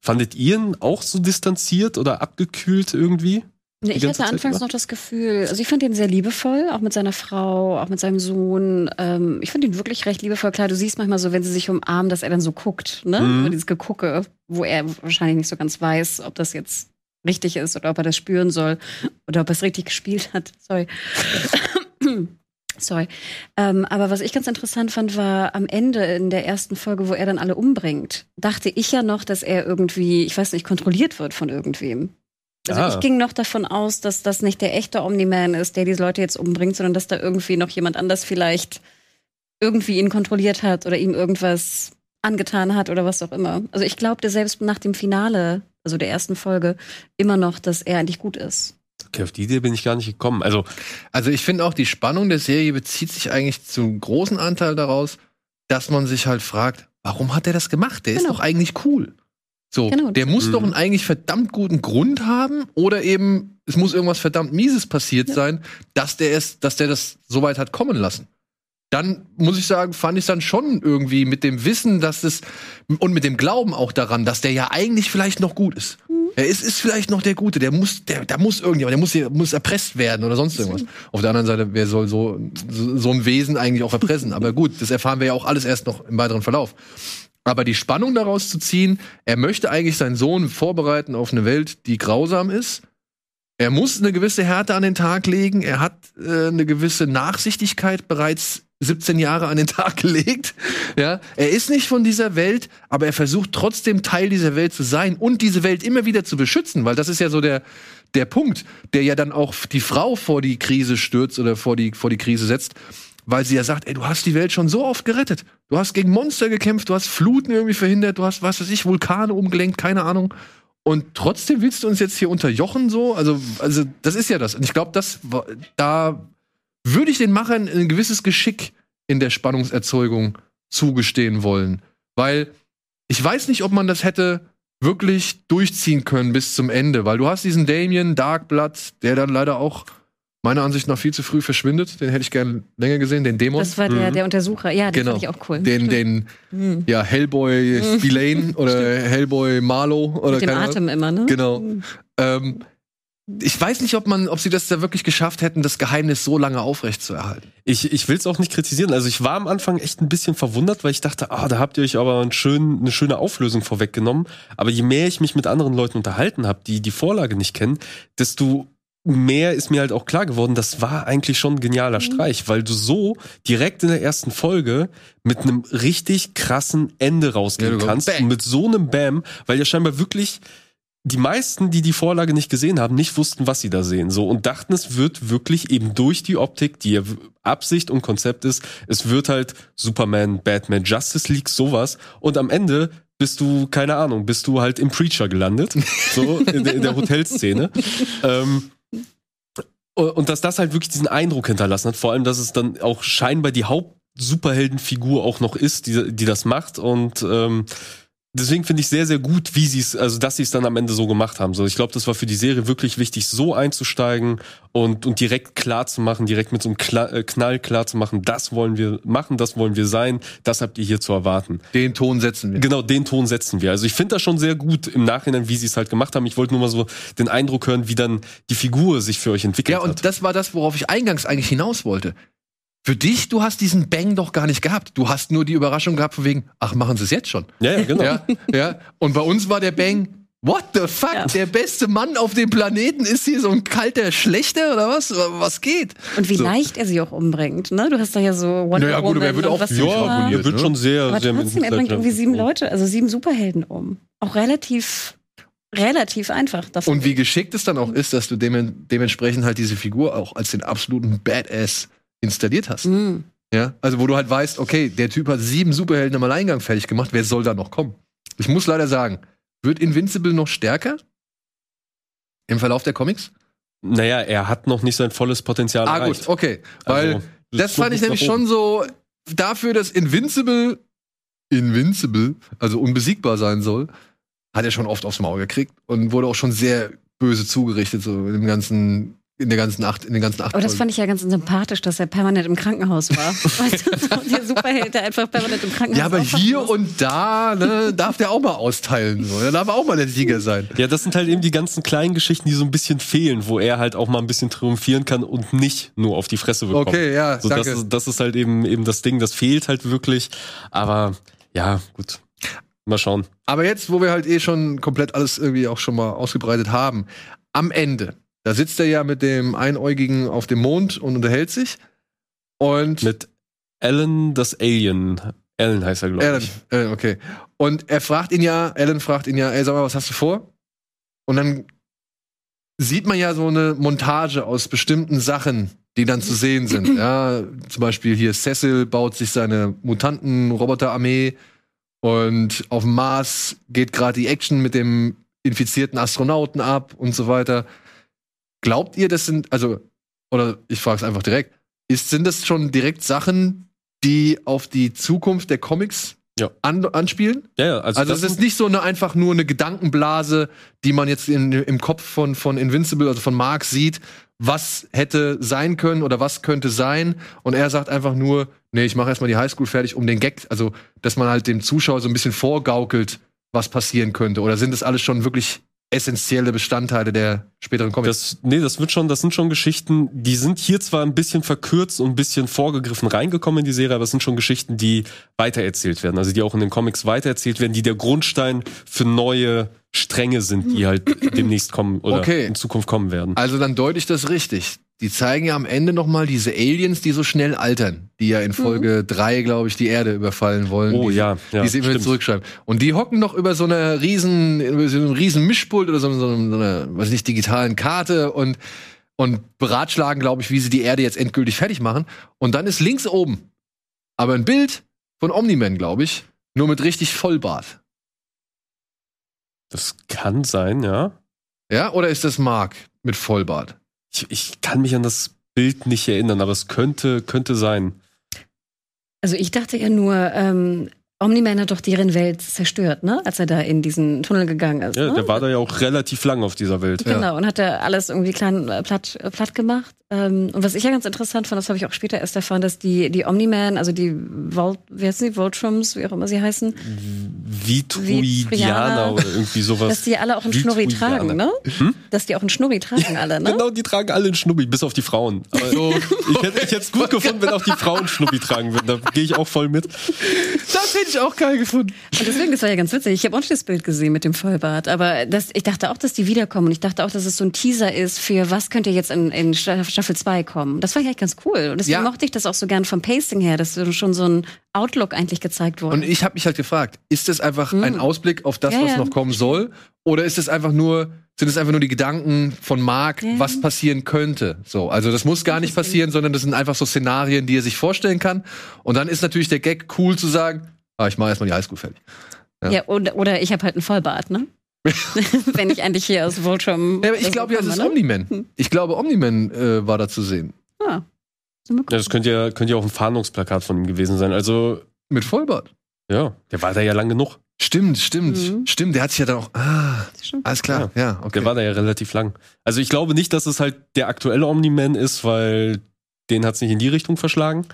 Fandet ihr ihn auch so distanziert oder abgekühlt irgendwie? Ich hatte anfangs über? noch das Gefühl, also ich fand ihn sehr liebevoll, auch mit seiner Frau, auch mit seinem Sohn. Ähm, ich fand ihn wirklich recht liebevoll. Klar, du siehst manchmal so, wenn sie sich umarmen, dass er dann so guckt, ne? Mhm. dieses Gegucke, wo er wahrscheinlich nicht so ganz weiß, ob das jetzt richtig ist oder ob er das spüren soll oder ob er es richtig gespielt hat. Sorry. Sorry. Ähm, aber was ich ganz interessant fand, war am Ende in der ersten Folge, wo er dann alle umbringt, dachte ich ja noch, dass er irgendwie, ich weiß nicht, kontrolliert wird von irgendwem. Also ah. ich ging noch davon aus, dass das nicht der echte Omni-Man ist, der diese Leute jetzt umbringt, sondern dass da irgendwie noch jemand anders vielleicht irgendwie ihn kontrolliert hat oder ihm irgendwas angetan hat oder was auch immer. Also ich glaubte selbst nach dem Finale, also der ersten Folge, immer noch, dass er eigentlich gut ist. Okay, auf die Idee bin ich gar nicht gekommen. Also, also ich finde auch, die Spannung der Serie bezieht sich eigentlich zum großen Anteil daraus, dass man sich halt fragt, warum hat er das gemacht? Der genau. ist doch eigentlich cool. So, genau. der muss doch einen eigentlich verdammt guten Grund haben oder eben es muss irgendwas verdammt mieses passiert ja. sein, dass der es, dass der das so weit hat kommen lassen. Dann muss ich sagen, fand ich dann schon irgendwie mit dem Wissen, dass es und mit dem Glauben auch daran, dass der ja eigentlich vielleicht noch gut ist. Mhm. Er ist, ist vielleicht noch der Gute, der muss, der, da muss irgendjemand, der muss, der muss erpresst werden oder sonst irgendwas. Auf der anderen Seite, wer soll so, so, so ein Wesen eigentlich auch erpressen? Aber gut, das erfahren wir ja auch alles erst noch im weiteren Verlauf. Aber die Spannung daraus zu ziehen, er möchte eigentlich seinen Sohn vorbereiten auf eine Welt, die grausam ist. Er muss eine gewisse Härte an den Tag legen. Er hat äh, eine gewisse Nachsichtigkeit bereits 17 Jahre an den Tag gelegt. Ja, er ist nicht von dieser Welt, aber er versucht trotzdem Teil dieser Welt zu sein und diese Welt immer wieder zu beschützen, weil das ist ja so der der Punkt, der ja dann auch die Frau vor die Krise stürzt oder vor die vor die Krise setzt weil sie ja sagt, ey, du hast die Welt schon so oft gerettet. Du hast gegen Monster gekämpft, du hast Fluten irgendwie verhindert, du hast, was weiß ich, Vulkane umgelenkt, keine Ahnung. Und trotzdem willst du uns jetzt hier unterjochen so? Also, also das ist ja das. Und ich glaube, das da würde ich den Machern ein gewisses Geschick in der Spannungserzeugung zugestehen wollen. Weil ich weiß nicht, ob man das hätte wirklich durchziehen können bis zum Ende, weil du hast diesen Damien Darkblood, der dann leider auch meiner Ansicht nach viel zu früh verschwindet. Den hätte ich gerne länger gesehen, den Dämon. Das war der, mhm. der Untersucher, ja, den genau. fand ich auch cool. Den, den mhm. ja, Hellboy mhm. Spillane oder Stimmt. Hellboy Marlow oder Mit dem Atem immer, ne? Genau. Mhm. Ähm, ich weiß nicht, ob man, ob sie das da wirklich geschafft hätten, das Geheimnis so lange aufrechtzuerhalten. Ich, ich will es auch nicht kritisieren. Also ich war am Anfang echt ein bisschen verwundert, weil ich dachte, ah, da habt ihr euch aber ein schön, eine schöne Auflösung vorweggenommen. Aber je mehr ich mich mit anderen Leuten unterhalten habe, die die Vorlage nicht kennen, desto mehr ist mir halt auch klar geworden, das war eigentlich schon ein genialer mhm. Streich, weil du so direkt in der ersten Folge mit einem richtig krassen Ende rausgehen ja, kannst. Und mit so einem Bam, weil ja scheinbar wirklich die meisten, die die Vorlage nicht gesehen haben, nicht wussten, was sie da sehen, so und dachten, es wird wirklich eben durch die Optik, die Absicht und Konzept ist, es wird halt Superman, Batman, Justice League sowas und am Ende bist du keine Ahnung, bist du halt im Preacher gelandet, so in der, in der Hotelszene. ähm, und dass das halt wirklich diesen Eindruck hinterlassen hat, vor allem, dass es dann auch scheinbar die Haupt Superheldenfigur auch noch ist, die, die das macht und ähm, deswegen finde ich sehr, sehr gut, wie sie es, also dass sie es dann am Ende so gemacht haben. So, ich glaube, das war für die Serie wirklich wichtig, so einzusteigen und, und direkt klar zu machen, direkt mit so einem Kla äh, Knall klar zu machen, das wollen wir machen, das wollen wir sein, das habt ihr hier zu erwarten. Den Ton setzen wir. Genau, den Ton setzen wir. Also ich finde das schon sehr gut im Nachhinein, wie sie es halt gemacht haben. Ich wollte nur mal so den Eindruck hören, wie dann die Figur sich für euch entwickelt Ja, und hat. das war das, worauf ich eingangs eigentlich hinaus wollte. Für dich, du hast diesen Bang doch gar nicht gehabt. Du hast nur die Überraschung gehabt von wegen, ach, machen sie es jetzt schon. Ja, ja, genau. Ja, ja. Und bei uns war der Bang, what the fuck? Ja. Der beste Mann auf dem Planeten ist hier so ein kalter Schlechter oder was? Was geht? Und wie So. leicht er sie auch umbringt, ne? Du hast da ja so Wonder Naja, gut, aber er Woman wird und auch was ramponiert. Ihr wird ne? schon sehr, Aber sehr trotzdem, er bringt irgendwie sieben Leute, also sieben Superhelden um. Auch relativ, relativ einfach. dafür. Und wie geschickt es dann auch ist, dass du dem, dementsprechend halt diese Figur auch als den absoluten Badass installiert hast. Mhm. Ja, also wo du halt weißt, okay, der Typ hat sieben Superhelden im Alleingang fertig gemacht, wer soll da noch kommen? Ich muss leider sagen, wird Invincible noch stärker im Verlauf der Comics? Naja, er hat noch nicht sein volles Potenzial Ah erreicht. gut, okay, weil Also, das tut fand ich nämlich schon so dafür, dass Invincible Invincible, also unbesiegbar sein soll, hat er schon oft aufs Maul gekriegt und wurde auch schon sehr böse zugerichtet so dem ganzen in der ganzen acht in den ganzen acht Aber das Folgen. fand ich ja ganz sympathisch, dass er permanent im Krankenhaus war. weißt du, so der Superheld, der einfach permanent im Krankenhaus ja, aber hier muss. und da ne, darf der auch mal austeilen. So. Der darf auch mal der Sieger sein. Ja, das sind halt eben die ganzen kleinen Geschichten, die so ein bisschen fehlen, wo er halt auch mal ein bisschen triumphieren kann und nicht nur auf die Fresse bekommt. Okay, ja, So, das, danke. ist, das ist halt eben, eben das Ding, das fehlt halt wirklich. Aber ja, gut. Mal schauen. Aber jetzt, wo wir halt eh schon komplett alles irgendwie auch schon mal ausgebreitet haben, am Ende, da sitzt er ja mit dem Einäugigen auf dem Mond und unterhält sich. Und Mit Alan das Alien. Alan heißt er, glaube ich. Alan, okay. Und er fragt ihn ja, Alan fragt ihn ja, ey, sag mal, was hast du vor? Und dann sieht man ja so eine Montage aus bestimmten Sachen, die dann zu sehen sind. Ja, zum Beispiel hier Cecil baut sich seine Mutanten-Roboterarmee und auf dem Mars geht gerade die Action mit dem infizierten Astronauten ab und so weiter. Glaubt ihr, das sind, also, oder ich frage es einfach direkt, ist, sind das schon direkt Sachen, die auf die Zukunft der Comics Ja. an, anspielen? Ja, ja, also, Also das es ist nicht so eine einfach nur eine Gedankenblase, die man jetzt in, im Kopf von, von Invincible, also von Mark sieht, was hätte sein können oder was könnte sein. Und er sagt einfach nur, nee, ich mache erstmal die Highschool fertig, um den Gag, also dass man halt dem Zuschauer so ein bisschen vorgaukelt, was passieren könnte. Oder sind das alles schon wirklich essentielle Bestandteile der späteren Comics? Das, nee, das wird schon, das sind schon Geschichten, die sind hier zwar ein bisschen verkürzt und ein bisschen vorgegriffen reingekommen in die Serie, aber es sind schon Geschichten, die weitererzählt werden, also die auch in den Comics weitererzählt werden, die der Grundstein für neue Stränge sind, die halt demnächst kommen oder Okay. in Zukunft kommen werden. Also dann deute ich das richtig. Die zeigen ja am Ende noch mal diese Aliens, die so schnell altern, die ja in Folge drei, glaube ich, die Erde überfallen wollen. Oh die, ja, ja, die sie immer zurückschreiben. Und die hocken noch über so einer riesen, über so einem riesen Mischpult oder so, so, so einer, weiß ich nicht, digitalen Karte und, und beratschlagen, glaube ich, wie sie die Erde jetzt endgültig fertig machen. Und dann ist links oben aber ein Bild von Omni-Man, glaube ich, nur mit richtig Vollbart. Das kann sein, ja. Ja, oder ist das Mark mit Vollbart? Ich, ich kann mich an das Bild nicht erinnern, aber es könnte, könnte sein. Also ich dachte ja nur, ähm, Omni-Man hat doch deren Welt zerstört, ne? Als er da in diesen Tunnel gegangen ist. Ja, ne? der war da ja auch relativ lang auf dieser Welt. Genau, und hat er alles irgendwie klein äh, platt, äh, platt gemacht. Ähm, und was ich ja ganz interessant fand, das habe ich auch später erst erfahren, dass die, die Omni-Man, also die Volt, wie heißen die, Voltrums, wie auch immer sie heißen, Vitruidianer Vitrianer. oder irgendwie sowas. dass die alle auch einen Schnurri tragen, ne? Dass die auch einen Schnurri tragen alle, ne? Genau, die tragen alle einen Schnubbi, bis auf die Frauen. Aber ich hätte ich es gut gefunden, wenn auch die Frauen Schnubbi tragen würden. Da gehe ich auch voll mit. Das hätte ich auch geil gefunden. Und deswegen, das war ja ganz witzig. Ich habe auch nicht das Bild gesehen mit dem Vollbart. Aber das, ich dachte auch, dass die wiederkommen. Und ich dachte auch, dass es so ein Teaser ist für was könnte jetzt in, in Staffel 2 kommen. Das war echt ganz cool. Und deswegen Ja. mochte ich das auch so gern vom Pacing her, dass schon so ein Outlook eigentlich gezeigt wurde. Und ich habe mich halt gefragt, ist das einfach ein Ausblick auf das, Ja, was ja. noch kommen soll? Oder ist es einfach nur, sind es einfach nur die Gedanken von Mark, was passieren könnte? So, also das muss gar nicht passieren, sondern das sind einfach so Szenarien, die er sich vorstellen kann. Und dann ist natürlich der Gag cool zu sagen, ah, ich mache erstmal die Highschool fertig. Ja. ja, oder, oder ich habe halt einen Vollbart, ne? Wenn ich eigentlich hier aus Voltron. Ja, aber ich glaube ja, es ist ne? Omni-Man. Ich glaube, Omni-Man äh, war da zu sehen. Ah. Ja, das könnte ja, könnte ja auch ein Fahndungsplakat von ihm gewesen sein. Also, Mit Vollbart. ja, der war da ja lang genug. Stimmt, stimmt, Mhm. stimmt. Der hat sich ja dann auch. Ah, alles klar. Ja, okay. Der war da ja relativ lang. Also ich glaube nicht, dass es halt der aktuelle Omni-Man ist, weil den hat es nicht in die Richtung verschlagen.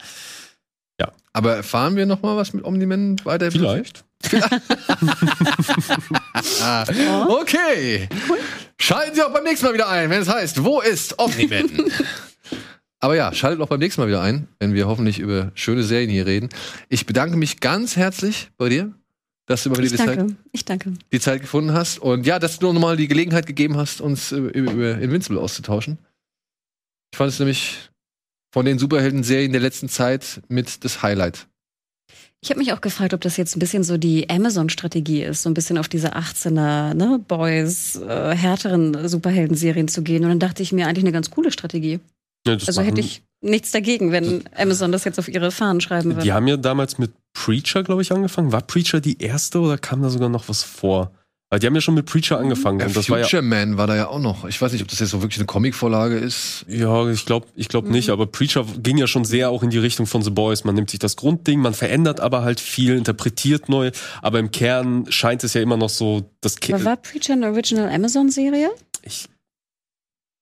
Aber erfahren wir noch mal was mit Omni-Man weiter? Vielleicht. Okay. Schalten Sie auch beim nächsten Mal wieder ein, wenn es heißt, wo ist Omni-Man? Aber ja, schaltet auch beim nächsten Mal wieder ein, wenn wir hoffentlich über schöne Serien hier reden. Ich bedanke mich ganz herzlich bei dir, dass du über die Zeit. Ich danke. die Zeit gefunden hast und ja, dass du nochmal die Gelegenheit gegeben hast, uns äh, über, über Invincible auszutauschen. Ich fand es nämlich von den Superhelden-Serien der letzten Zeit mit das Highlight. Ich habe mich auch gefragt, ob das jetzt ein bisschen so die Amazon-Strategie ist, so ein bisschen auf diese 18er, ne, Boys, äh, härteren Superhelden-Serien zu gehen. Und dann dachte ich mir eigentlich eine ganz coole Strategie. Ja, Also hätte ich nichts dagegen, wenn Amazon das jetzt auf ihre Fahnen schreiben würde. Die haben ja damals mit Preacher, glaube ich, angefangen. War Preacher die erste oder kam da sogar noch was vor? Weil die haben ja schon mit Preacher angefangen. Ja, und das war ja Future Man war da ja auch noch. Ich weiß nicht, ob das jetzt so wirklich eine Comicvorlage ist. Ja, ich glaube ich glaub Mhm. nicht, aber Preacher ging ja schon sehr auch in die Richtung von The Boys. Man nimmt sich das Grundding, man verändert aber halt viel, interpretiert neu, aber im Kern scheint es ja immer noch so, das Ki- Aber war Preacher eine Original Amazon-Serie? ich,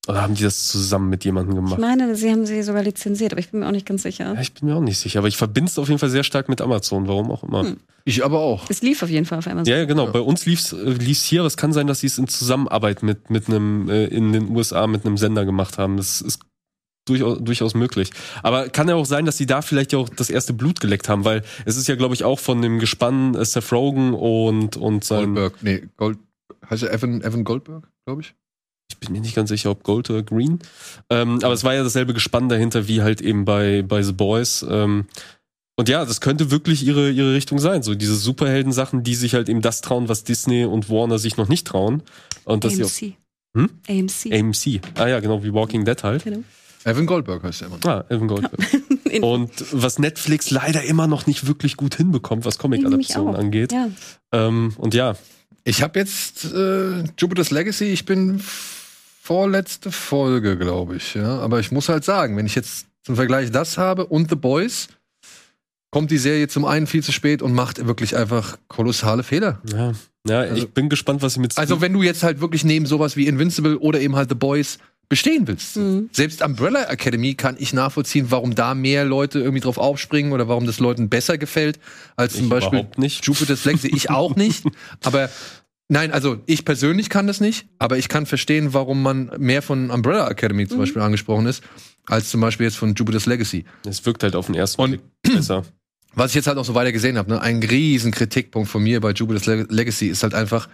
oder haben die das zusammen mit jemandem Ich gemacht? meine, sie haben sie sogar lizenziert, aber ich bin mir auch nicht ganz sicher. Ja, ich bin mir auch nicht sicher, aber ich verbinde es auf jeden Fall sehr stark mit Amazon, warum auch immer. Hm. Ich aber auch. Es lief auf jeden Fall auf Amazon. Ja, ja, genau. Ja. Bei uns lief's, äh, lief's hier, aber es kann sein, dass sie es in Zusammenarbeit mit, mit einem, äh, in den USA mit einem Sender gemacht haben. Das ist durchaus, durchaus möglich. Aber kann ja auch sein, dass sie da vielleicht ja auch das erste Blut geleckt haben, weil es ist ja, glaube ich, auch von dem Gespann äh, Seth Rogen und, und sein, Goldberg. Nee, Gold. Heißt er Evan, Evan Goldberg, glaube ich? Ich bin mir nicht ganz sicher, ob Gold oder Green. Ähm, aber es war ja dasselbe Gespann dahinter, wie halt eben bei, bei The Boys. Ähm, und ja, das könnte wirklich ihre, ihre Richtung sein. So diese Superhelden-Sachen, die sich halt eben das trauen, was Disney und Warner sich noch nicht trauen. Und dass AMC. Hm? AMC. AMC. Ah ja, genau, wie Walking Dead halt. Genau. Evan Goldberg heißt er immer. Ah, Evan Goldberg. Und was Netflix leider immer noch nicht wirklich gut hinbekommt, was Comic-Adaptionen angeht. Ja. Ähm, und ja, Ich habe jetzt äh, Jupiter's Legacy, ich bin vorletzte Folge, glaube ich. Ja? Aber ich muss halt sagen, wenn ich jetzt zum Vergleich das habe und The Boys, kommt die Serie zum einen viel zu spät und macht wirklich einfach kolossale Fehler. ja, ja Also- ich bin gespannt, was sie mit Also wenn du jetzt halt wirklich neben sowas wie Invincible oder eben halt The Boys bestehen willst. Mhm. Selbst Umbrella Academy kann ich nachvollziehen, warum da mehr Leute irgendwie drauf aufspringen oder warum das Leuten besser gefällt als zum Ich Beispiel nicht. Jupiter's Legacy. Ich auch nicht. aber nein, also ich persönlich kann das nicht, aber ich kann verstehen, warum man mehr von Umbrella Academy zum Beispiel angesprochen ist, als zum Beispiel jetzt von Jupiter's Legacy. es wirkt halt auf den ersten Blick besser. Was ich jetzt halt auch so weiter gesehen habe, ne, ein riesen Kritikpunkt von mir bei Jupiter's Le Legacy ist halt einfach,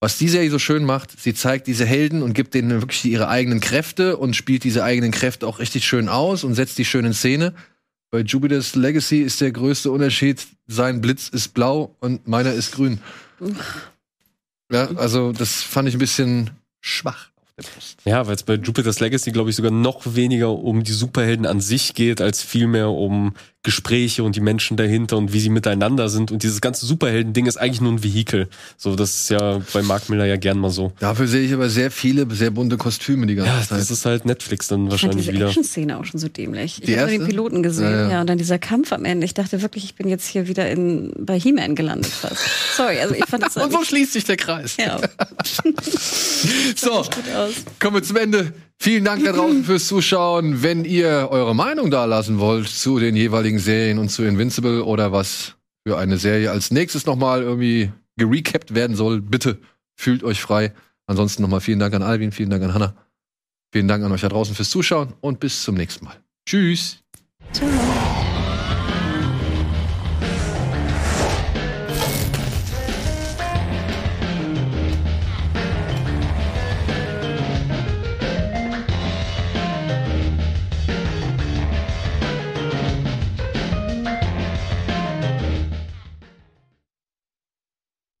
was die Serie so schön macht, sie zeigt diese Helden und gibt denen wirklich ihre eigenen Kräfte und spielt diese eigenen Kräfte auch richtig schön aus und setzt die schön in Szene. Bei Jupiter's Legacy ist der größte Unterschied, sein Blitz ist blau und meiner ist grün. Ja, also das fand ich ein bisschen schwach. Ja, weil es bei Jupiter's Legacy, glaube ich, sogar noch weniger um die Superhelden an sich geht, als vielmehr um Gespräche und die Menschen dahinter und wie sie miteinander sind. Und dieses ganze Superhelden-Ding ist eigentlich nur ein Vehikel. So, das ist ja bei Mark Miller ja gern mal so. Dafür sehe ich aber sehr viele, sehr bunte Kostüme die ganze Ja, Zeit. das ist halt Netflix dann Ich wahrscheinlich diese wieder. Action-Szene auch schon so dämlich. Die Ich habe den Piloten gesehen, Ja, ja, ja. und dann dieser Kampf am Ende. Ich dachte wirklich, ich bin jetzt hier wieder in, bei He-Man gelandet fast. Sorry, also ich fand das und so eigentlich- schließt sich der Kreis. ja, So, gut aus. Kommen wir zum Ende. Vielen Dank da draußen fürs Zuschauen. Wenn ihr eure Meinung da lassen wollt zu den jeweiligen Serien und zu Invincible oder was für eine Serie als nächstes nochmal irgendwie gerecapt werden soll, bitte fühlt euch frei. Ansonsten nochmal vielen Dank an Alvin, vielen Dank an Hannah. Vielen Dank an euch da draußen fürs Zuschauen und bis zum nächsten Mal. Tschüss. Ciao.